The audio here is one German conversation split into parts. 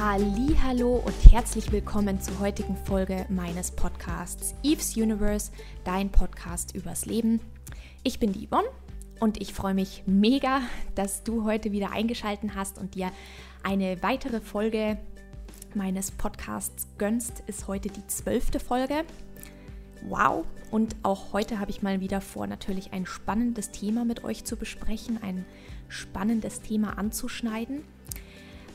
Hallo und herzlich willkommen zur heutigen Folge meines Podcasts Eve's Universe, dein Podcast übers Leben. Ich bin die Yvonne und ich freue mich mega, dass du heute wieder eingeschaltet hast und dir eine weitere Folge meines Podcasts gönnst. Ist heute die zwölfte Folge. Wow! Und auch heute habe ich mal wieder vor, natürlich ein spannendes Thema mit euch zu besprechen, ein spannendes Thema anzuschneiden.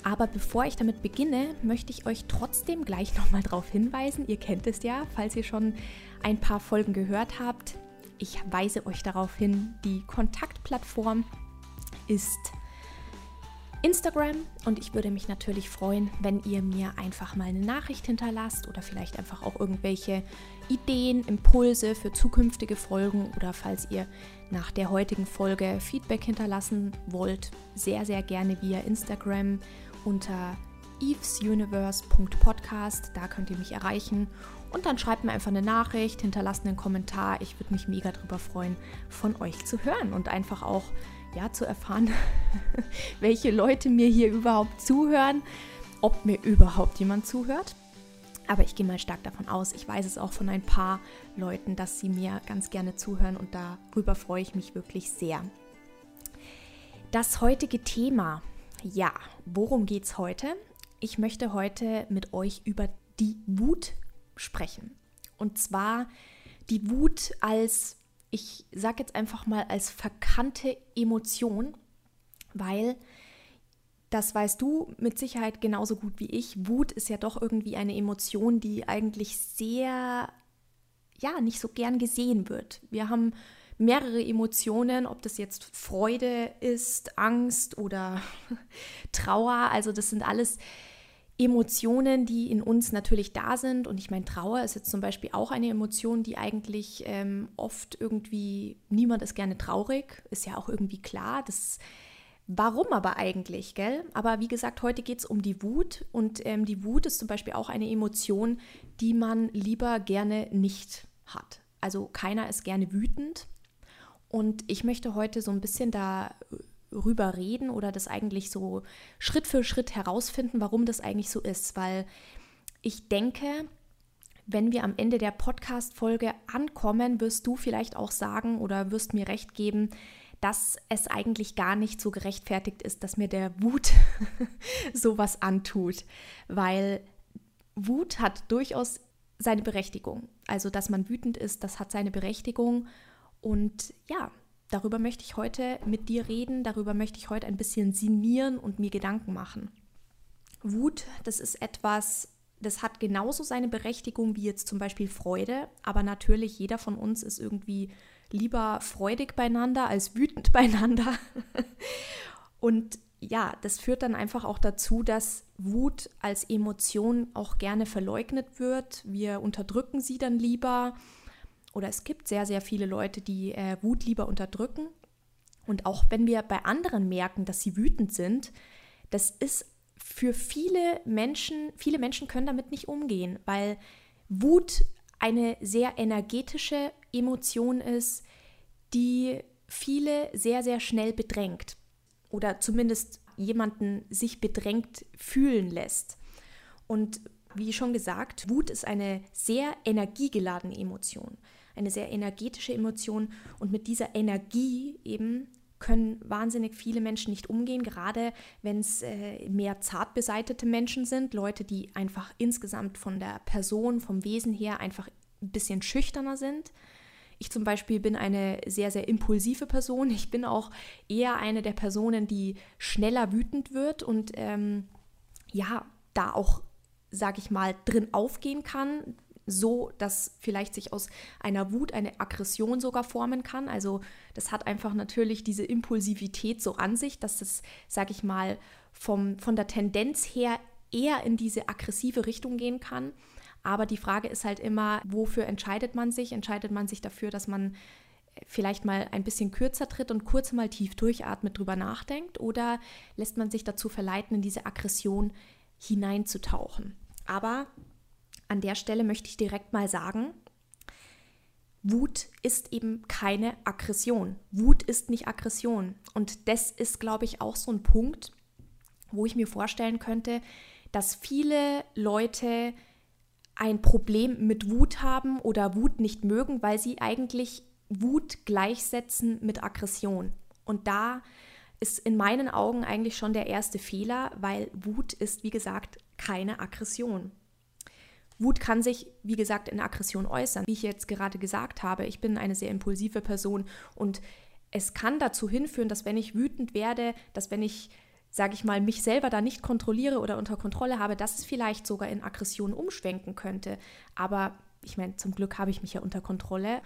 Aber bevor ich damit beginne, möchte ich euch trotzdem gleich nochmal darauf hinweisen. Ihr kennt es ja, falls ihr schon ein paar Folgen gehört habt. Ich weise euch darauf hin, die Kontaktplattform ist Instagram und ich würde mich natürlich freuen, wenn ihr mir einfach mal eine Nachricht hinterlasst oder vielleicht einfach auch irgendwelche Ideen, Impulse für zukünftige Folgen oder falls ihr nach der heutigen Folge Feedback hinterlassen wollt, sehr, sehr gerne via Instagram unter evesuniverse.podcast. Da könnt ihr mich erreichen. Und dann schreibt mir einfach eine Nachricht, hinterlasst einen Kommentar. Ich würde mich mega darüber freuen, von euch zu hören und einfach auch ja, zu erfahren, welche Leute mir hier überhaupt zuhören, ob mir überhaupt jemand zuhört. Aber ich gehe mal stark davon aus, ich weiß es auch von ein paar Leuten, dass sie mir ganz gerne zuhören und darüber freue ich mich wirklich sehr. Das heutige Thema ja, worum geht's heute? Ich möchte heute mit euch über die Wut sprechen. Und zwar die Wut als, ich sage jetzt einfach mal, als verkannte Emotion, weil das weißt du mit Sicherheit genauso gut wie ich. Wut ist ja doch irgendwie eine Emotion, die eigentlich sehr, ja, nicht so gern gesehen wird. Wir haben mehrere Emotionen, ob das jetzt Freude ist, Angst oder Trauer. Also das sind alles Emotionen, die in uns natürlich da sind. Und ich meine, Trauer ist jetzt zum Beispiel auch eine Emotion, die eigentlich ähm, oft irgendwie, niemand ist gerne traurig, ist ja auch irgendwie klar. Das, warum aber eigentlich, gell? Aber wie gesagt, heute geht es um die Wut. Und ähm, die Wut ist zum Beispiel auch eine Emotion, die man lieber gerne nicht hat. Also keiner ist gerne wütend. Und ich möchte heute so ein bisschen darüber reden oder das eigentlich so Schritt für Schritt herausfinden, warum das eigentlich so ist. Weil ich denke, wenn wir am Ende der Podcast-Folge ankommen, wirst du vielleicht auch sagen oder wirst mir recht geben, dass es eigentlich gar nicht so gerechtfertigt ist, dass mir der Wut sowas antut. Weil Wut hat durchaus seine Berechtigung. Also, dass man wütend ist, das hat seine Berechtigung. Und ja, darüber möchte ich heute mit dir reden, darüber möchte ich heute ein bisschen sinnieren und mir Gedanken machen. Wut, das ist etwas, das hat genauso seine Berechtigung wie jetzt zum Beispiel Freude, aber natürlich jeder von uns ist irgendwie lieber freudig beieinander als wütend beieinander. und ja, das führt dann einfach auch dazu, dass Wut als Emotion auch gerne verleugnet wird. Wir unterdrücken sie dann lieber oder es gibt sehr, sehr viele Leute, die äh, Wut lieber unterdrücken. Und auch wenn wir bei anderen merken, dass sie wütend sind, das ist für viele Menschen, viele Menschen können damit nicht umgehen, weil Wut eine sehr energetische Emotion ist, die viele sehr, sehr schnell bedrängt oder zumindest jemanden sich bedrängt fühlen lässt. Und wie schon gesagt, Wut ist eine sehr energiegeladene Emotion eine sehr energetische Emotion und mit dieser Energie eben können wahnsinnig viele Menschen nicht umgehen, gerade wenn es äh, mehr zart beseitete Menschen sind, Leute, die einfach insgesamt von der Person, vom Wesen her einfach ein bisschen schüchterner sind. Ich zum Beispiel bin eine sehr, sehr impulsive Person. Ich bin auch eher eine der Personen, die schneller wütend wird und ähm, ja, da auch, sage ich mal, drin aufgehen kann, so, dass vielleicht sich aus einer Wut eine Aggression sogar formen kann. Also das hat einfach natürlich diese Impulsivität so an sich, dass das, sage ich mal, vom, von der Tendenz her eher in diese aggressive Richtung gehen kann. Aber die Frage ist halt immer, wofür entscheidet man sich? Entscheidet man sich dafür, dass man vielleicht mal ein bisschen kürzer tritt und kurz mal tief durchatmet, drüber nachdenkt? Oder lässt man sich dazu verleiten, in diese Aggression hineinzutauchen? Aber an der Stelle möchte ich direkt mal sagen, Wut ist eben keine Aggression. Wut ist nicht Aggression. Und das ist, glaube ich, auch so ein Punkt, wo ich mir vorstellen könnte, dass viele Leute ein Problem mit Wut haben oder Wut nicht mögen, weil sie eigentlich Wut gleichsetzen mit Aggression. Und da ist in meinen Augen eigentlich schon der erste Fehler, weil Wut ist, wie gesagt, keine Aggression. Wut kann sich, wie gesagt, in Aggression äußern. Wie ich jetzt gerade gesagt habe, ich bin eine sehr impulsive Person und es kann dazu hinführen, dass wenn ich wütend werde, dass wenn ich, sage ich mal, mich selber da nicht kontrolliere oder unter Kontrolle habe, dass es vielleicht sogar in Aggression umschwenken könnte. Aber ich meine, zum Glück habe ich mich ja unter Kontrolle.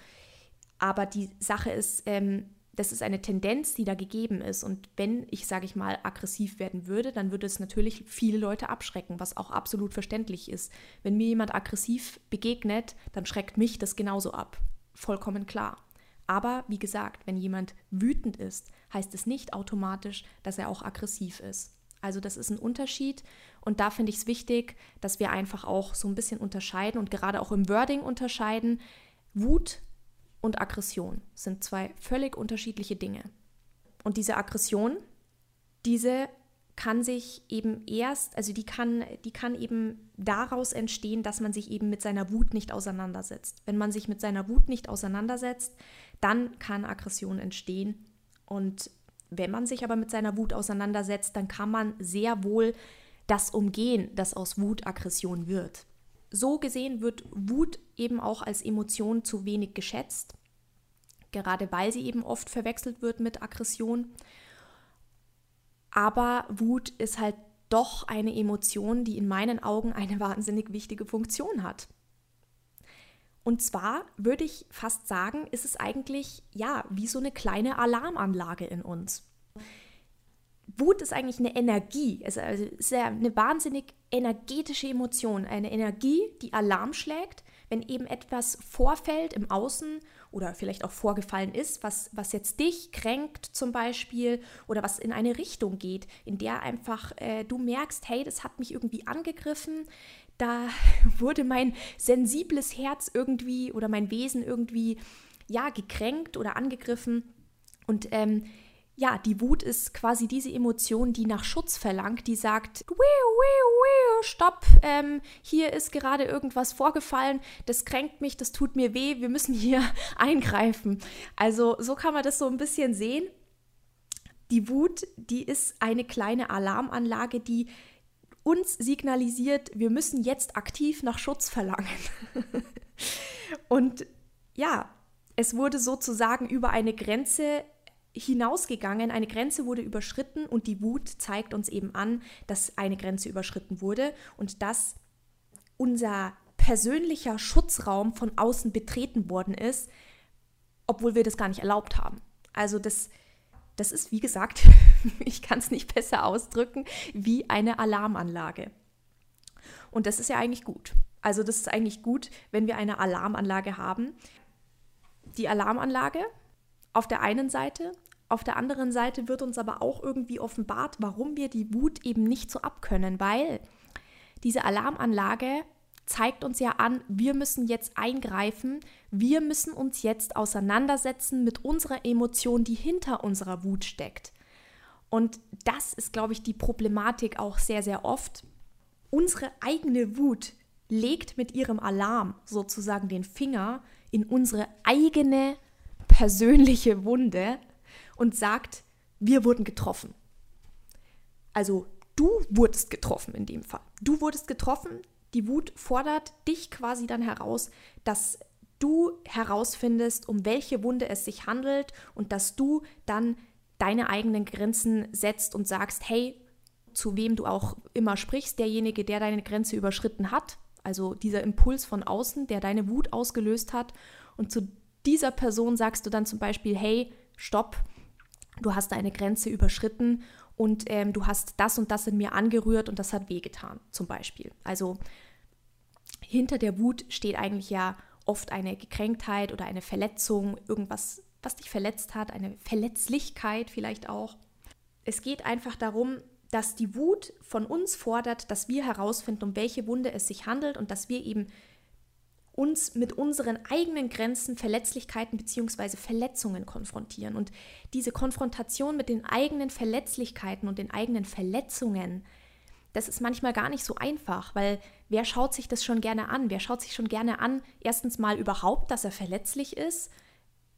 Aber die Sache ist, ähm, das ist eine Tendenz, die da gegeben ist. Und wenn ich, sage ich mal, aggressiv werden würde, dann würde es natürlich viele Leute abschrecken, was auch absolut verständlich ist. Wenn mir jemand aggressiv begegnet, dann schreckt mich das genauso ab. Vollkommen klar. Aber wie gesagt, wenn jemand wütend ist, heißt es nicht automatisch, dass er auch aggressiv ist. Also das ist ein Unterschied und da finde ich es wichtig, dass wir einfach auch so ein bisschen unterscheiden und gerade auch im Wording unterscheiden. Wut und Aggression sind zwei völlig unterschiedliche Dinge. Und diese Aggression, diese kann sich eben erst, also die kann, die kann eben daraus entstehen, dass man sich eben mit seiner Wut nicht auseinandersetzt. Wenn man sich mit seiner Wut nicht auseinandersetzt, dann kann Aggression entstehen. Und wenn man sich aber mit seiner Wut auseinandersetzt, dann kann man sehr wohl das umgehen, dass aus Wut Aggression wird so gesehen wird Wut eben auch als Emotion zu wenig geschätzt, gerade weil sie eben oft verwechselt wird mit Aggression. Aber Wut ist halt doch eine Emotion, die in meinen Augen eine wahnsinnig wichtige Funktion hat. Und zwar würde ich fast sagen, ist es eigentlich ja wie so eine kleine Alarmanlage in uns. Wut ist eigentlich eine Energie, es also ist eine wahnsinnig energetische Emotion, eine Energie, die Alarm schlägt, wenn eben etwas vorfällt im Außen oder vielleicht auch vorgefallen ist, was, was jetzt dich kränkt zum Beispiel oder was in eine Richtung geht, in der einfach äh, du merkst, hey, das hat mich irgendwie angegriffen, da wurde mein sensibles Herz irgendwie oder mein Wesen irgendwie ja gekränkt oder angegriffen. Und ähm, ja, die Wut ist quasi diese Emotion, die nach Schutz verlangt, die sagt, wiu, wiu, wiu, stopp, ähm, hier ist gerade irgendwas vorgefallen, das kränkt mich, das tut mir weh, wir müssen hier eingreifen. Also so kann man das so ein bisschen sehen. Die Wut, die ist eine kleine Alarmanlage, die uns signalisiert, wir müssen jetzt aktiv nach Schutz verlangen. Und ja, es wurde sozusagen über eine Grenze hinausgegangen, eine Grenze wurde überschritten und die Wut zeigt uns eben an, dass eine Grenze überschritten wurde und dass unser persönlicher Schutzraum von außen betreten worden ist, obwohl wir das gar nicht erlaubt haben. Also das, das ist, wie gesagt, ich kann es nicht besser ausdrücken, wie eine Alarmanlage. Und das ist ja eigentlich gut. Also das ist eigentlich gut, wenn wir eine Alarmanlage haben. Die Alarmanlage auf der einen Seite auf der anderen Seite wird uns aber auch irgendwie offenbart, warum wir die Wut eben nicht so abkönnen, weil diese Alarmanlage zeigt uns ja an, wir müssen jetzt eingreifen, wir müssen uns jetzt auseinandersetzen mit unserer Emotion, die hinter unserer Wut steckt. Und das ist, glaube ich, die Problematik auch sehr, sehr oft. Unsere eigene Wut legt mit ihrem Alarm sozusagen den Finger in unsere eigene persönliche Wunde und sagt, wir wurden getroffen. Also du wurdest getroffen in dem Fall. Du wurdest getroffen. Die Wut fordert dich quasi dann heraus, dass du herausfindest, um welche Wunde es sich handelt und dass du dann deine eigenen Grenzen setzt und sagst, hey, zu wem du auch immer sprichst, derjenige, der deine Grenze überschritten hat, also dieser Impuls von außen, der deine Wut ausgelöst hat, und zu dieser Person sagst du dann zum Beispiel, hey, stopp, du hast deine Grenze überschritten und ähm, du hast das und das in mir angerührt und das hat wehgetan, zum Beispiel. Also hinter der Wut steht eigentlich ja oft eine Gekränktheit oder eine Verletzung, irgendwas, was dich verletzt hat, eine Verletzlichkeit vielleicht auch. Es geht einfach darum, dass die Wut von uns fordert, dass wir herausfinden, um welche Wunde es sich handelt und dass wir eben uns mit unseren eigenen Grenzen, Verletzlichkeiten bzw. Verletzungen konfrontieren. Und diese Konfrontation mit den eigenen Verletzlichkeiten und den eigenen Verletzungen, das ist manchmal gar nicht so einfach, weil wer schaut sich das schon gerne an? Wer schaut sich schon gerne an, erstens mal überhaupt, dass er verletzlich ist?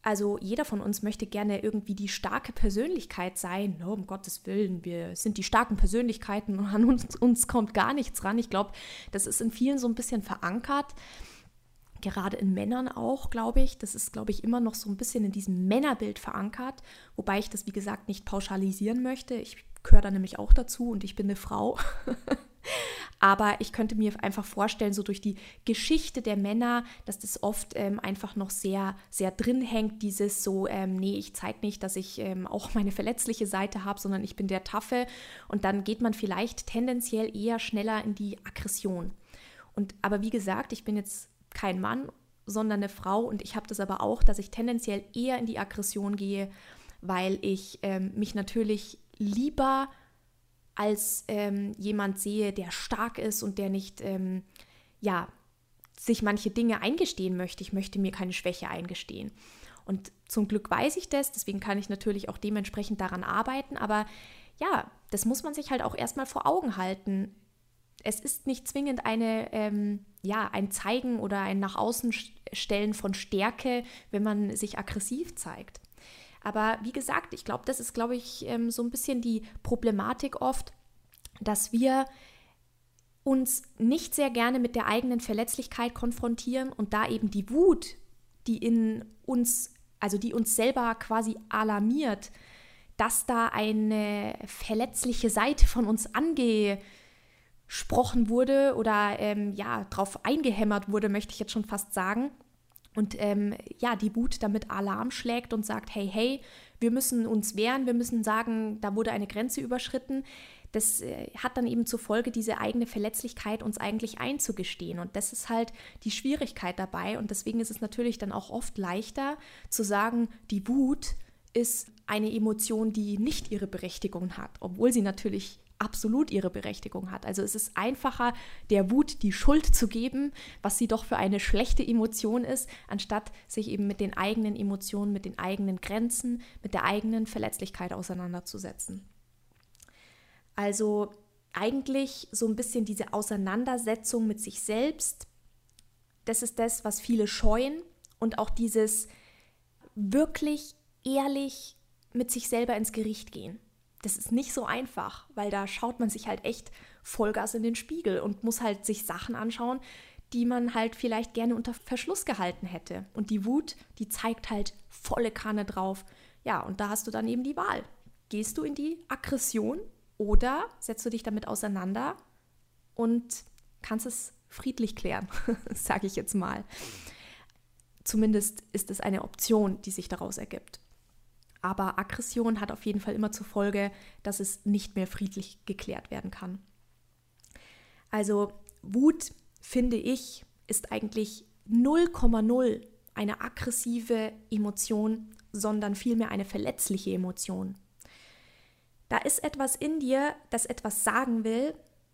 Also jeder von uns möchte gerne irgendwie die starke Persönlichkeit sein. Oh, um Gottes Willen, wir sind die starken Persönlichkeiten und an uns, uns kommt gar nichts ran. Ich glaube, das ist in vielen so ein bisschen verankert. Gerade in Männern auch, glaube ich. Das ist, glaube ich, immer noch so ein bisschen in diesem Männerbild verankert. Wobei ich das, wie gesagt, nicht pauschalisieren möchte. Ich gehöre da nämlich auch dazu und ich bin eine Frau. Aber ich könnte mir einfach vorstellen, so durch die Geschichte der Männer, dass das oft ähm, einfach noch sehr, sehr drin hängt, dieses so, ähm, nee, ich zeige nicht, dass ich ähm, auch meine verletzliche Seite habe, sondern ich bin der Taffe. Und dann geht man vielleicht tendenziell eher schneller in die Aggression. Und aber wie gesagt, ich bin jetzt kein Mann, sondern eine Frau und ich habe das aber auch, dass ich tendenziell eher in die Aggression gehe, weil ich ähm, mich natürlich lieber als ähm, jemand sehe, der stark ist und der nicht, ähm, ja, sich manche Dinge eingestehen möchte. Ich möchte mir keine Schwäche eingestehen. Und zum Glück weiß ich das, deswegen kann ich natürlich auch dementsprechend daran arbeiten. Aber ja, das muss man sich halt auch erstmal vor Augen halten. Es ist nicht zwingend eine, ähm, ja, ein Zeigen oder ein nach außen stellen von Stärke, wenn man sich aggressiv zeigt. Aber wie gesagt, ich glaube, das ist, glaube ich, ähm, so ein bisschen die Problematik oft, dass wir uns nicht sehr gerne mit der eigenen Verletzlichkeit konfrontieren und da eben die Wut, die in uns, also die uns selber quasi alarmiert, dass da eine verletzliche Seite von uns angesprochen wurde oder ähm, ja, drauf eingehämmert wurde, möchte ich jetzt schon fast sagen, und ähm, ja, die Wut damit Alarm schlägt und sagt, hey, hey, wir müssen uns wehren, wir müssen sagen, da wurde eine Grenze überschritten. Das äh, hat dann eben zur Folge, diese eigene Verletzlichkeit uns eigentlich einzugestehen. Und das ist halt die Schwierigkeit dabei. Und deswegen ist es natürlich dann auch oft leichter zu sagen, die Wut ist eine Emotion, die nicht ihre Berechtigung hat, obwohl sie natürlich absolut ihre Berechtigung hat. Also es ist einfacher, der Wut die Schuld zu geben, was sie doch für eine schlechte Emotion ist, anstatt sich eben mit den eigenen Emotionen, mit den eigenen Grenzen, mit der eigenen Verletzlichkeit auseinanderzusetzen. Also eigentlich so ein bisschen diese Auseinandersetzung mit sich selbst, das ist das, was viele scheuen und auch dieses wirklich ehrlich mit sich selber ins Gericht gehen das ist nicht so einfach, weil da schaut man sich halt echt Vollgas in den Spiegel und muss halt sich Sachen anschauen, die man halt vielleicht gerne unter Verschluss gehalten hätte. Und die Wut, die zeigt halt volle Kanne drauf. Ja, und da hast du dann eben die Wahl. Gehst du in die Aggression oder setzt du dich damit auseinander und kannst es friedlich klären, sage ich jetzt mal. Zumindest ist es eine Option, die sich daraus ergibt. Aber Aggression hat auf jeden Fall immer zur Folge, dass es nicht mehr friedlich geklärt werden kann. Also Wut, finde ich, ist eigentlich 0,0 eine aggressive Emotion, sondern vielmehr eine verletzliche Emotion. Da ist etwas in dir, das etwas sagen will,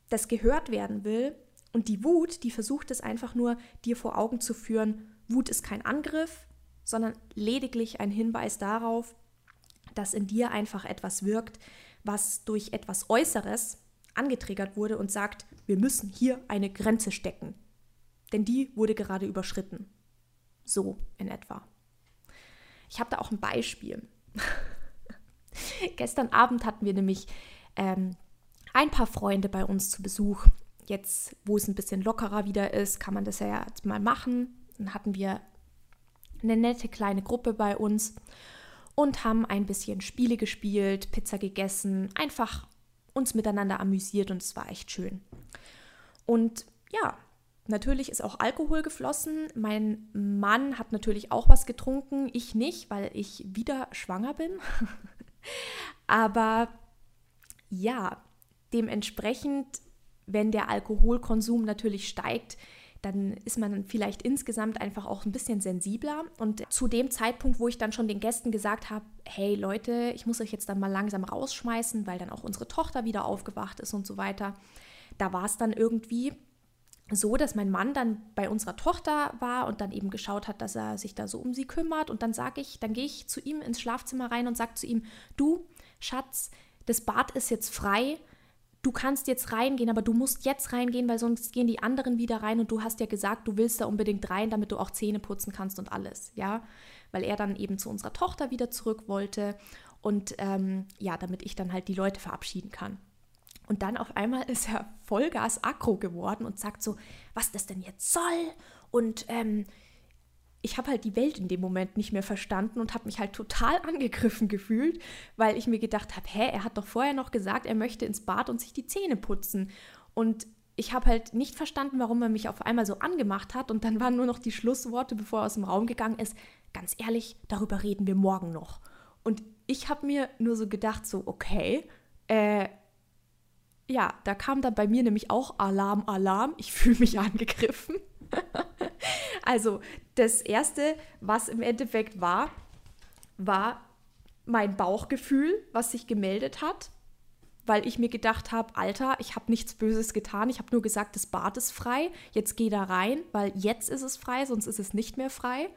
das gehört werden will. Und die Wut, die versucht es einfach nur, dir vor Augen zu führen, Wut ist kein Angriff, sondern lediglich ein Hinweis darauf, dass in dir einfach etwas wirkt, was durch etwas Äußeres angetriggert wurde und sagt, wir müssen hier eine Grenze stecken. Denn die wurde gerade überschritten. So in etwa. Ich habe da auch ein Beispiel. Gestern Abend hatten wir nämlich ähm, ein paar Freunde bei uns zu Besuch. Jetzt, wo es ein bisschen lockerer wieder ist, kann man das ja jetzt mal machen. Dann hatten wir eine nette kleine Gruppe bei uns und haben ein bisschen Spiele gespielt, Pizza gegessen, einfach uns miteinander amüsiert und es war echt schön. Und ja, natürlich ist auch Alkohol geflossen. Mein Mann hat natürlich auch was getrunken, ich nicht, weil ich wieder schwanger bin. Aber ja, dementsprechend, wenn der Alkoholkonsum natürlich steigt, dann ist man vielleicht insgesamt einfach auch ein bisschen sensibler. Und zu dem Zeitpunkt, wo ich dann schon den Gästen gesagt habe, hey Leute, ich muss euch jetzt dann mal langsam rausschmeißen, weil dann auch unsere Tochter wieder aufgewacht ist und so weiter, da war es dann irgendwie so, dass mein Mann dann bei unserer Tochter war und dann eben geschaut hat, dass er sich da so um sie kümmert. Und dann sage ich, dann gehe ich zu ihm ins Schlafzimmer rein und sage zu ihm, du, Schatz, das Bad ist jetzt frei, du kannst jetzt reingehen, aber du musst jetzt reingehen, weil sonst gehen die anderen wieder rein und du hast ja gesagt, du willst da unbedingt rein, damit du auch Zähne putzen kannst und alles, ja, weil er dann eben zu unserer Tochter wieder zurück wollte und ähm, ja, damit ich dann halt die Leute verabschieden kann. Und dann auf einmal ist er Vollgas aggro geworden und sagt so, was das denn jetzt soll und ähm, ich habe halt die Welt in dem Moment nicht mehr verstanden und habe mich halt total angegriffen gefühlt, weil ich mir gedacht habe, hä, er hat doch vorher noch gesagt, er möchte ins Bad und sich die Zähne putzen. Und ich habe halt nicht verstanden, warum er mich auf einmal so angemacht hat. Und dann waren nur noch die Schlussworte, bevor er aus dem Raum gegangen ist. Ganz ehrlich, darüber reden wir morgen noch. Und ich habe mir nur so gedacht, so, okay, äh, ja, da kam dann bei mir nämlich auch Alarm, Alarm. Ich fühle mich angegriffen. Also das Erste, was im Endeffekt war, war mein Bauchgefühl, was sich gemeldet hat, weil ich mir gedacht habe, Alter, ich habe nichts Böses getan, ich habe nur gesagt, das Bad ist frei, jetzt geh da rein, weil jetzt ist es frei, sonst ist es nicht mehr frei.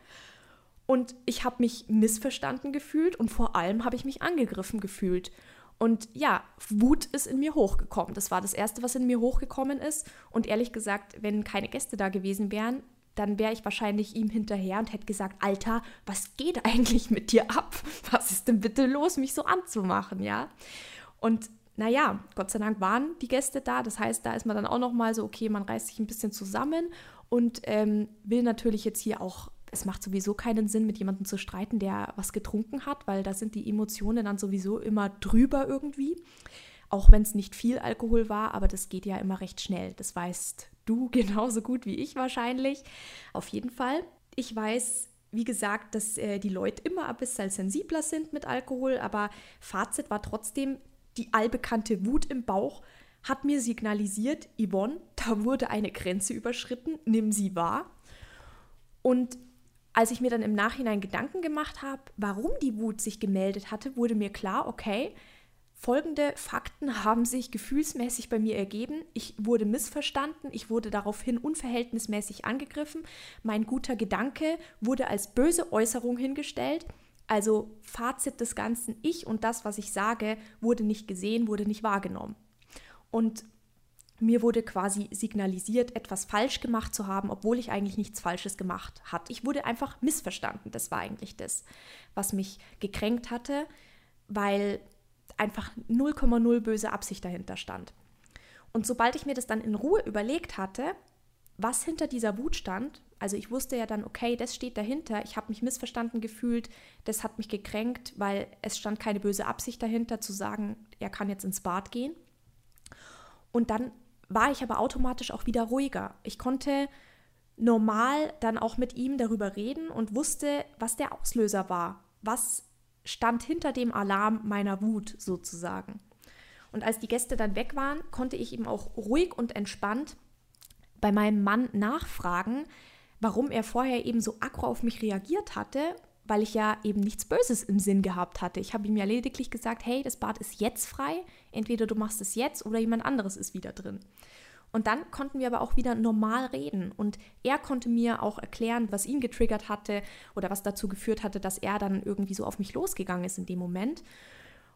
Und ich habe mich missverstanden gefühlt und vor allem habe ich mich angegriffen gefühlt. Und ja, Wut ist in mir hochgekommen. Das war das Erste, was in mir hochgekommen ist. Und ehrlich gesagt, wenn keine Gäste da gewesen wären, dann wäre ich wahrscheinlich ihm hinterher und hätte gesagt, Alter, was geht eigentlich mit dir ab? Was ist denn bitte los, mich so anzumachen, ja? Und naja, Gott sei Dank waren die Gäste da. Das heißt, da ist man dann auch noch mal so, okay, man reißt sich ein bisschen zusammen und ähm, will natürlich jetzt hier auch es macht sowieso keinen Sinn, mit jemandem zu streiten, der was getrunken hat, weil da sind die Emotionen dann sowieso immer drüber irgendwie. Auch wenn es nicht viel Alkohol war, aber das geht ja immer recht schnell. Das weißt du genauso gut wie ich wahrscheinlich. Auf jeden Fall. Ich weiß, wie gesagt, dass äh, die Leute immer ein bisschen sensibler sind mit Alkohol, aber Fazit war trotzdem, die allbekannte Wut im Bauch hat mir signalisiert, Yvonne, da wurde eine Grenze überschritten, nimm sie wahr. Und als ich mir dann im Nachhinein Gedanken gemacht habe, warum die Wut sich gemeldet hatte, wurde mir klar, okay, Folgende Fakten haben sich gefühlsmäßig bei mir ergeben. Ich wurde missverstanden, ich wurde daraufhin unverhältnismäßig angegriffen, mein guter Gedanke wurde als böse Äußerung hingestellt. Also Fazit des Ganzen, ich und das, was ich sage, wurde nicht gesehen, wurde nicht wahrgenommen. Und mir wurde quasi signalisiert, etwas falsch gemacht zu haben, obwohl ich eigentlich nichts Falsches gemacht hatte. Ich wurde einfach missverstanden. Das war eigentlich das, was mich gekränkt hatte, weil einfach 0,0 böse Absicht dahinter stand. Und sobald ich mir das dann in Ruhe überlegt hatte, was hinter dieser Wut stand, also ich wusste ja dann, okay, das steht dahinter, ich habe mich missverstanden gefühlt, das hat mich gekränkt, weil es stand keine böse Absicht dahinter zu sagen, er kann jetzt ins Bad gehen. Und dann war ich aber automatisch auch wieder ruhiger. Ich konnte normal dann auch mit ihm darüber reden und wusste, was der Auslöser war, was stand hinter dem Alarm meiner Wut sozusagen. Und als die Gäste dann weg waren, konnte ich ihm auch ruhig und entspannt bei meinem Mann nachfragen, warum er vorher eben so aggro auf mich reagiert hatte, weil ich ja eben nichts Böses im Sinn gehabt hatte. Ich habe ihm ja lediglich gesagt, hey, das Bad ist jetzt frei, entweder du machst es jetzt oder jemand anderes ist wieder drin. Und dann konnten wir aber auch wieder normal reden. Und er konnte mir auch erklären, was ihn getriggert hatte oder was dazu geführt hatte, dass er dann irgendwie so auf mich losgegangen ist in dem Moment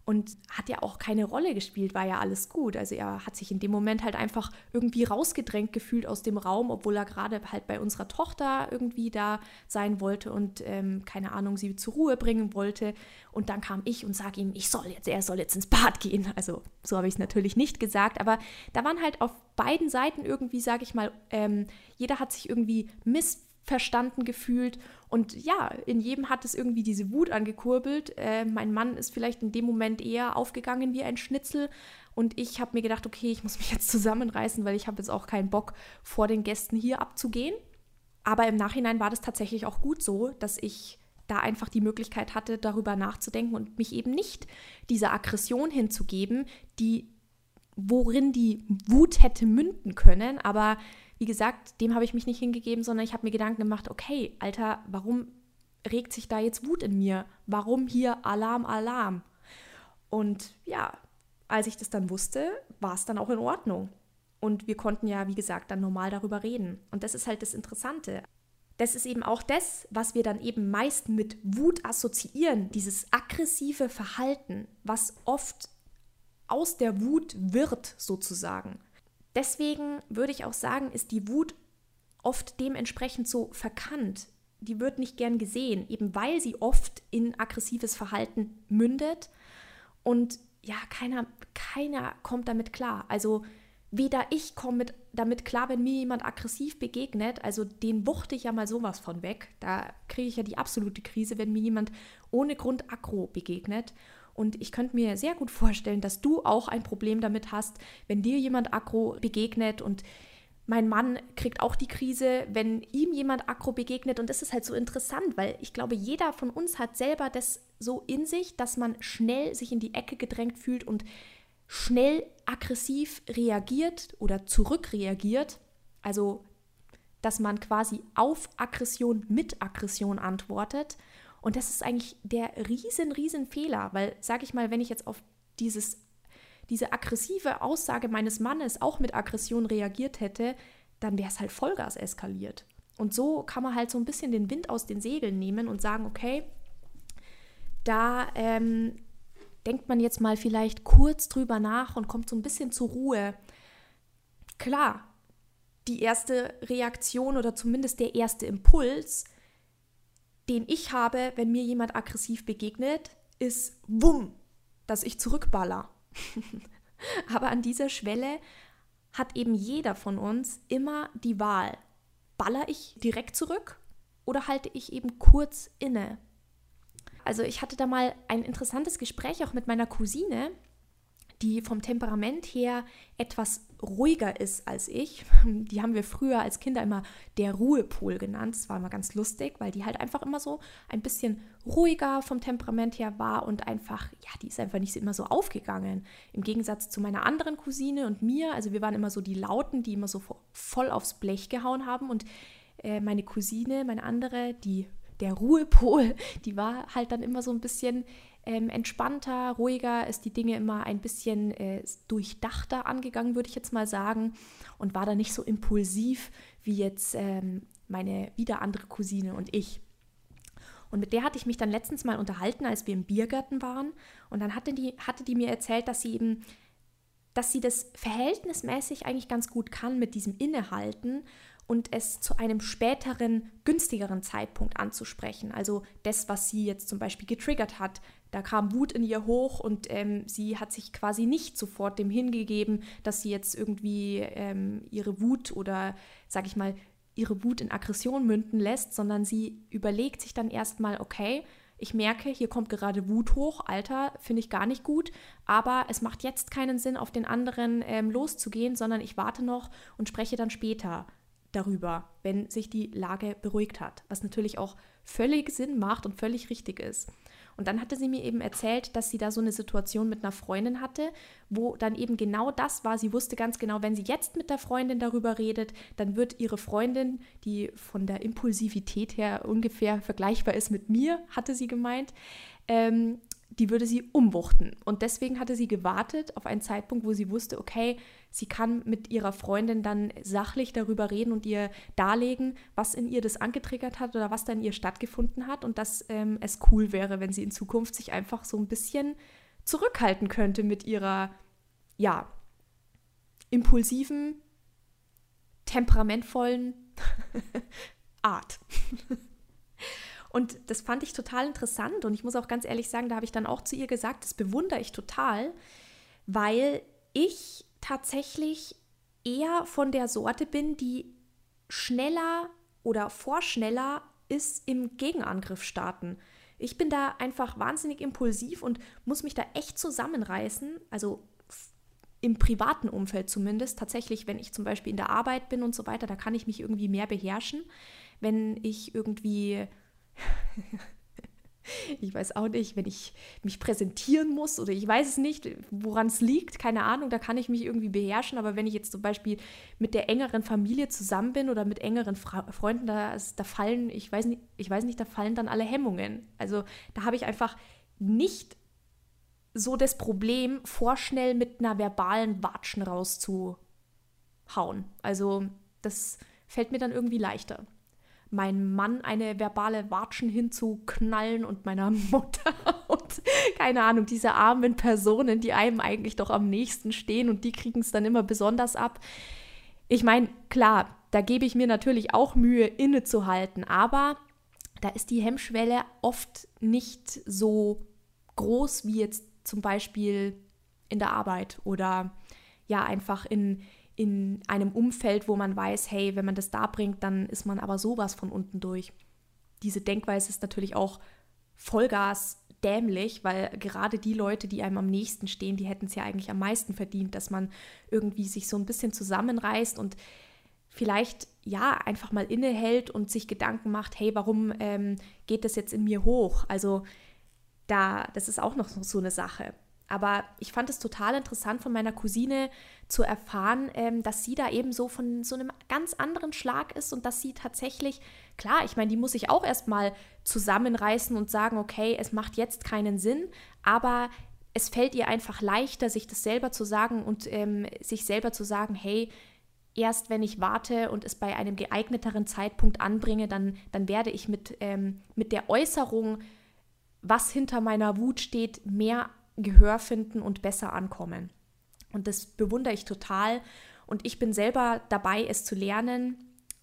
und hat ja auch keine Rolle gespielt, war ja alles gut. Also er hat sich in dem Moment halt einfach irgendwie rausgedrängt gefühlt aus dem Raum, obwohl er gerade halt bei unserer Tochter irgendwie da sein wollte und ähm, keine Ahnung, sie zur Ruhe bringen wollte. Und dann kam ich und sage ihm, ich soll jetzt, er soll jetzt ins Bad gehen. Also so habe ich es natürlich nicht gesagt, aber da waren halt auf beiden Seiten irgendwie, sage ich mal, ähm, jeder hat sich irgendwie miss verstanden gefühlt. Und ja, in jedem hat es irgendwie diese Wut angekurbelt. Äh, mein Mann ist vielleicht in dem Moment eher aufgegangen wie ein Schnitzel. Und ich habe mir gedacht, okay, ich muss mich jetzt zusammenreißen, weil ich habe jetzt auch keinen Bock, vor den Gästen hier abzugehen. Aber im Nachhinein war das tatsächlich auch gut so, dass ich da einfach die Möglichkeit hatte, darüber nachzudenken und mich eben nicht dieser Aggression hinzugeben, die worin die Wut hätte münden können, aber wie gesagt, dem habe ich mich nicht hingegeben, sondern ich habe mir Gedanken gemacht, okay, Alter, warum regt sich da jetzt Wut in mir? Warum hier Alarm, Alarm? Und ja, als ich das dann wusste, war es dann auch in Ordnung. Und wir konnten ja, wie gesagt, dann normal darüber reden. Und das ist halt das Interessante. Das ist eben auch das, was wir dann eben meist mit Wut assoziieren, dieses aggressive Verhalten, was oft aus der Wut wird sozusagen. Deswegen würde ich auch sagen, ist die Wut oft dementsprechend so verkannt. Die wird nicht gern gesehen, eben weil sie oft in aggressives Verhalten mündet. Und ja, keiner, keiner kommt damit klar. Also weder ich komme damit klar, wenn mir jemand aggressiv begegnet, also den wuchte ich ja mal sowas von weg. Da kriege ich ja die absolute Krise, wenn mir jemand ohne Grund aggro begegnet. Und ich könnte mir sehr gut vorstellen, dass du auch ein Problem damit hast, wenn dir jemand aggro begegnet und mein Mann kriegt auch die Krise, wenn ihm jemand aggro begegnet. Und das ist halt so interessant, weil ich glaube, jeder von uns hat selber das so in sich, dass man schnell sich in die Ecke gedrängt fühlt und schnell aggressiv reagiert oder zurückreagiert. Also, dass man quasi auf Aggression mit Aggression antwortet. Und das ist eigentlich der riesen, riesen Fehler, weil, sage ich mal, wenn ich jetzt auf dieses, diese aggressive Aussage meines Mannes auch mit Aggression reagiert hätte, dann wäre es halt Vollgas eskaliert. Und so kann man halt so ein bisschen den Wind aus den Segeln nehmen und sagen, okay, da ähm, denkt man jetzt mal vielleicht kurz drüber nach und kommt so ein bisschen zur Ruhe. Klar, die erste Reaktion oder zumindest der erste Impuls, den ich habe, wenn mir jemand aggressiv begegnet, ist Wumm, dass ich zurückballer. Aber an dieser Schwelle hat eben jeder von uns immer die Wahl. Baller ich direkt zurück oder halte ich eben kurz inne? Also ich hatte da mal ein interessantes Gespräch auch mit meiner Cousine, die vom Temperament her etwas ruhiger ist als ich. Die haben wir früher als Kinder immer der Ruhepol genannt. Das war immer ganz lustig, weil die halt einfach immer so ein bisschen ruhiger vom Temperament her war und einfach, ja, die ist einfach nicht immer so aufgegangen. Im Gegensatz zu meiner anderen Cousine und mir. Also wir waren immer so die Lauten, die immer so voll aufs Blech gehauen haben und äh, meine Cousine, meine andere, die der Ruhepol, die war halt dann immer so ein bisschen ähm, entspannter, ruhiger, ist die Dinge immer ein bisschen äh, durchdachter angegangen, würde ich jetzt mal sagen, und war dann nicht so impulsiv wie jetzt ähm, meine wieder andere Cousine und ich. Und mit der hatte ich mich dann letztens mal unterhalten, als wir im Biergarten waren. Und dann hatte die, hatte die mir erzählt, dass sie eben, dass sie das verhältnismäßig eigentlich ganz gut kann mit diesem Innehalten und es zu einem späteren, günstigeren Zeitpunkt anzusprechen. Also das, was sie jetzt zum Beispiel getriggert hat. Da kam Wut in ihr hoch und ähm, sie hat sich quasi nicht sofort dem hingegeben, dass sie jetzt irgendwie ähm, ihre Wut oder, sag ich mal, ihre Wut in Aggression münden lässt, sondern sie überlegt sich dann erstmal, okay, ich merke, hier kommt gerade Wut hoch, Alter, finde ich gar nicht gut, aber es macht jetzt keinen Sinn, auf den anderen ähm, loszugehen, sondern ich warte noch und spreche dann später darüber, wenn sich die Lage beruhigt hat, was natürlich auch völlig Sinn macht und völlig richtig ist. Und dann hatte sie mir eben erzählt, dass sie da so eine Situation mit einer Freundin hatte, wo dann eben genau das war. Sie wusste ganz genau, wenn sie jetzt mit der Freundin darüber redet, dann wird ihre Freundin, die von der Impulsivität her ungefähr vergleichbar ist mit mir, hatte sie gemeint, ähm, die würde sie umwuchten. Und deswegen hatte sie gewartet auf einen Zeitpunkt, wo sie wusste, okay, sie kann mit ihrer Freundin dann sachlich darüber reden und ihr darlegen, was in ihr das angetriggert hat oder was da in ihr stattgefunden hat und dass ähm, es cool wäre, wenn sie in Zukunft sich einfach so ein bisschen zurückhalten könnte mit ihrer, ja, impulsiven, temperamentvollen Art. Und das fand ich total interessant und ich muss auch ganz ehrlich sagen, da habe ich dann auch zu ihr gesagt, das bewundere ich total, weil ich tatsächlich eher von der Sorte bin, die schneller oder vorschneller ist im Gegenangriff starten. Ich bin da einfach wahnsinnig impulsiv und muss mich da echt zusammenreißen. Also im privaten Umfeld zumindest. Tatsächlich, wenn ich zum Beispiel in der Arbeit bin und so weiter, da kann ich mich irgendwie mehr beherrschen. Wenn ich irgendwie ich weiß auch nicht, wenn ich mich präsentieren muss oder ich weiß es nicht, woran es liegt, keine Ahnung, da kann ich mich irgendwie beherrschen. Aber wenn ich jetzt zum Beispiel mit der engeren Familie zusammen bin oder mit engeren Fra Freunden, da, da fallen, ich weiß, nicht, ich weiß nicht, da fallen dann alle Hemmungen. Also da habe ich einfach nicht so das Problem, vorschnell mit einer verbalen Watschen rauszuhauen. Also das fällt mir dann irgendwie leichter meinem Mann eine verbale Watschen hinzuknallen und meiner Mutter und keine Ahnung, diese armen Personen, die einem eigentlich doch am nächsten stehen und die kriegen es dann immer besonders ab. Ich meine, klar, da gebe ich mir natürlich auch Mühe, innezuhalten, aber da ist die Hemmschwelle oft nicht so groß wie jetzt zum Beispiel in der Arbeit oder ja einfach in, in einem Umfeld, wo man weiß, hey, wenn man das da bringt, dann ist man aber sowas von unten durch. Diese Denkweise ist natürlich auch Vollgas dämlich, weil gerade die Leute, die einem am nächsten stehen, die hätten es ja eigentlich am meisten verdient, dass man irgendwie sich so ein bisschen zusammenreißt und vielleicht ja einfach mal innehält und sich Gedanken macht, hey, warum ähm, geht das jetzt in mir hoch? Also da, das ist auch noch so eine Sache. Aber ich fand es total interessant von meiner Cousine zu erfahren, ähm, dass sie da eben so von so einem ganz anderen Schlag ist und dass sie tatsächlich, klar, ich meine, die muss sich auch erstmal zusammenreißen und sagen, okay, es macht jetzt keinen Sinn, aber es fällt ihr einfach leichter, sich das selber zu sagen und ähm, sich selber zu sagen, hey, erst wenn ich warte und es bei einem geeigneteren Zeitpunkt anbringe, dann, dann werde ich mit, ähm, mit der Äußerung, was hinter meiner Wut steht, mehr Gehör finden und besser ankommen. Und das bewundere ich total. Und ich bin selber dabei, es zu lernen.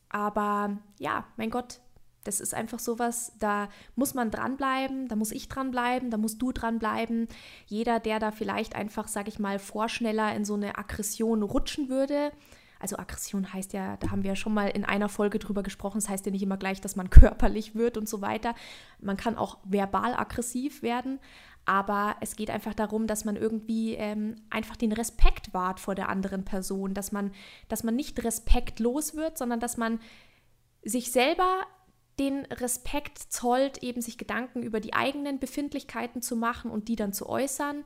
Aber ja, mein Gott, das ist einfach sowas, da muss man dranbleiben, da muss ich dranbleiben, da musst du dranbleiben. Jeder, der da vielleicht einfach, sag ich mal, vorschneller in so eine Aggression rutschen würde, also Aggression heißt ja, da haben wir ja schon mal in einer Folge drüber gesprochen, es das heißt ja nicht immer gleich, dass man körperlich wird und so weiter. Man kann auch verbal aggressiv werden, aber es geht einfach darum, dass man irgendwie ähm, einfach den Respekt wahrt vor der anderen Person, dass man, dass man nicht respektlos wird, sondern dass man sich selber den Respekt zollt, eben sich Gedanken über die eigenen Befindlichkeiten zu machen und die dann zu äußern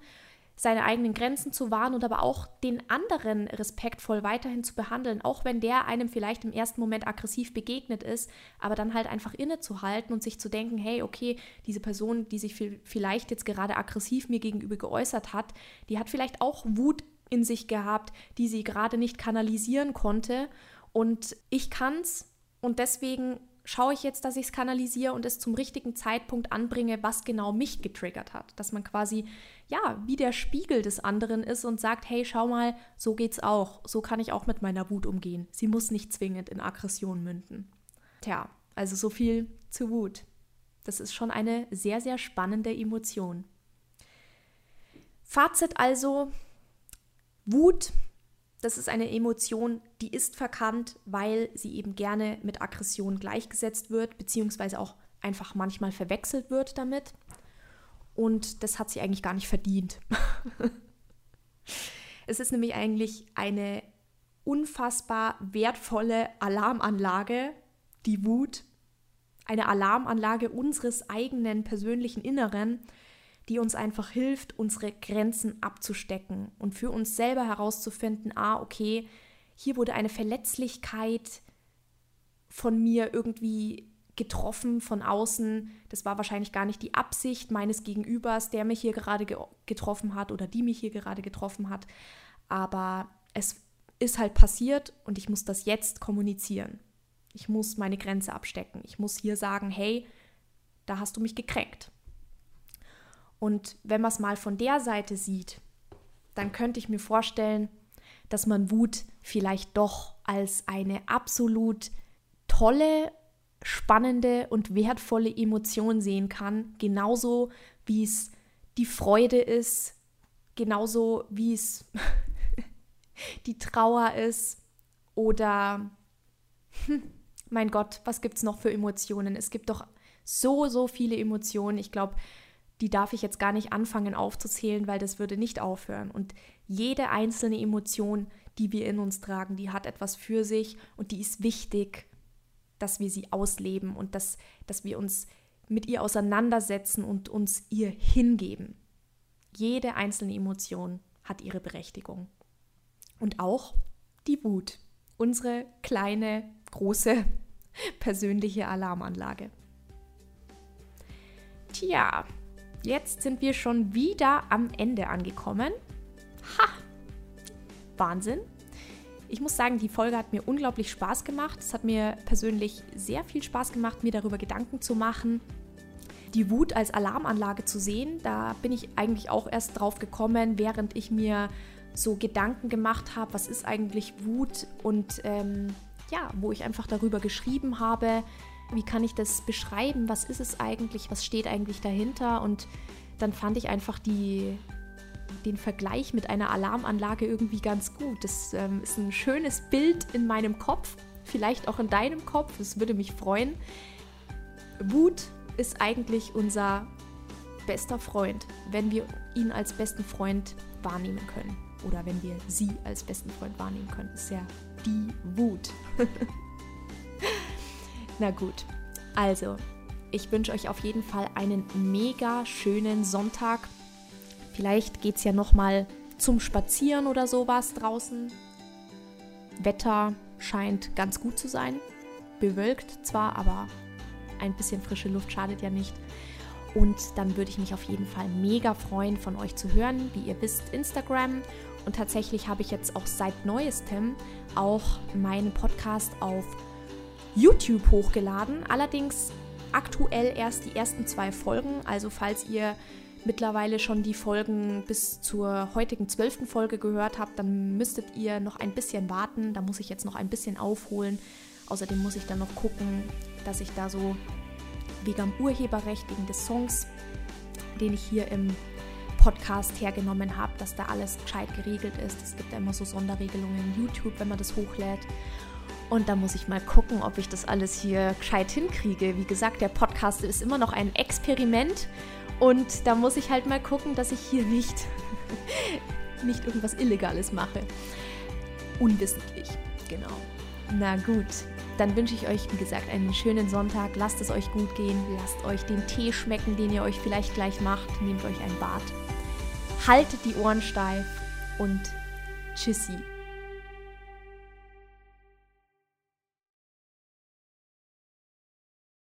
seine eigenen Grenzen zu wahren und aber auch den anderen respektvoll weiterhin zu behandeln, auch wenn der einem vielleicht im ersten Moment aggressiv begegnet ist, aber dann halt einfach innezuhalten und sich zu denken, hey, okay, diese Person, die sich vielleicht jetzt gerade aggressiv mir gegenüber geäußert hat, die hat vielleicht auch Wut in sich gehabt, die sie gerade nicht kanalisieren konnte. Und ich kann's. Und deswegen schaue ich jetzt, dass ich es kanalisiere und es zum richtigen Zeitpunkt anbringe, was genau mich getriggert hat. Dass man quasi, ja, wie der Spiegel des anderen ist und sagt, hey, schau mal, so geht's auch. So kann ich auch mit meiner Wut umgehen. Sie muss nicht zwingend in Aggression münden. Tja, also so viel zu Wut. Das ist schon eine sehr, sehr spannende Emotion. Fazit also, Wut das ist eine Emotion, die ist verkannt, weil sie eben gerne mit Aggression gleichgesetzt wird, beziehungsweise auch einfach manchmal verwechselt wird damit. Und das hat sie eigentlich gar nicht verdient. es ist nämlich eigentlich eine unfassbar wertvolle Alarmanlage, die Wut, eine Alarmanlage unseres eigenen persönlichen Inneren, die uns einfach hilft, unsere Grenzen abzustecken und für uns selber herauszufinden, ah, okay, hier wurde eine Verletzlichkeit von mir irgendwie getroffen von außen. Das war wahrscheinlich gar nicht die Absicht meines Gegenübers, der mich hier gerade ge getroffen hat oder die mich hier gerade getroffen hat. Aber es ist halt passiert und ich muss das jetzt kommunizieren. Ich muss meine Grenze abstecken. Ich muss hier sagen, hey, da hast du mich gekränkt. Und wenn man es mal von der Seite sieht, dann könnte ich mir vorstellen, dass man Wut vielleicht doch als eine absolut tolle, spannende und wertvolle Emotion sehen kann, genauso wie es die Freude ist, genauso wie es die Trauer ist oder mein Gott, was gibt es noch für Emotionen? Es gibt doch so, so viele Emotionen. Ich glaube, die darf ich jetzt gar nicht anfangen aufzuzählen, weil das würde nicht aufhören. Und jede einzelne Emotion, die wir in uns tragen, die hat etwas für sich und die ist wichtig, dass wir sie ausleben und dass, dass wir uns mit ihr auseinandersetzen und uns ihr hingeben. Jede einzelne Emotion hat ihre Berechtigung. Und auch die Wut, unsere kleine, große persönliche Alarmanlage. Tja, Jetzt sind wir schon wieder am Ende angekommen. Ha! Wahnsinn. Ich muss sagen, die Folge hat mir unglaublich Spaß gemacht. Es hat mir persönlich sehr viel Spaß gemacht, mir darüber Gedanken zu machen. die Wut als Alarmanlage zu sehen. Da bin ich eigentlich auch erst drauf gekommen, während ich mir so Gedanken gemacht habe, was ist eigentlich Wut und ähm, ja, wo ich einfach darüber geschrieben habe, wie kann ich das beschreiben, was ist es eigentlich, was steht eigentlich dahinter und dann fand ich einfach die, den Vergleich mit einer Alarmanlage irgendwie ganz gut. Das ähm, ist ein schönes Bild in meinem Kopf, vielleicht auch in deinem Kopf, es würde mich freuen. Wut ist eigentlich unser bester Freund, wenn wir ihn als besten Freund wahrnehmen können. Oder wenn wir sie als besten Freund wahrnehmen können. Ist ja die Wut. Na gut, also ich wünsche euch auf jeden Fall einen mega schönen Sonntag. Vielleicht geht es ja nochmal zum Spazieren oder sowas draußen. Wetter scheint ganz gut zu sein. Bewölkt zwar, aber ein bisschen frische Luft schadet ja nicht. Und dann würde ich mich auf jeden Fall mega freuen, von euch zu hören. Wie ihr wisst, Instagram. Und tatsächlich habe ich jetzt auch seit neuestem auch meinen Podcast auf YouTube hochgeladen. Allerdings aktuell erst die ersten zwei Folgen. Also falls ihr mittlerweile schon die Folgen bis zur heutigen zwölften Folge gehört habt, dann müsstet ihr noch ein bisschen warten. Da muss ich jetzt noch ein bisschen aufholen. Außerdem muss ich dann noch gucken, dass ich da so wegen am Urheberrecht, wegen des Songs, den ich hier im Podcast hergenommen habe, dass da alles gescheit geregelt ist. Es gibt ja immer so Sonderregelungen in YouTube, wenn man das hochlädt. Und da muss ich mal gucken, ob ich das alles hier gescheit hinkriege. Wie gesagt, der Podcast ist immer noch ein Experiment. Und da muss ich halt mal gucken, dass ich hier nicht, nicht irgendwas Illegales mache. Unwissentlich, genau. Na gut, dann wünsche ich euch, wie gesagt, einen schönen Sonntag. Lasst es euch gut gehen. Lasst euch den Tee schmecken, den ihr euch vielleicht gleich macht. Nehmt euch ein Bad. Haltet die Ohren steif und tschüssi.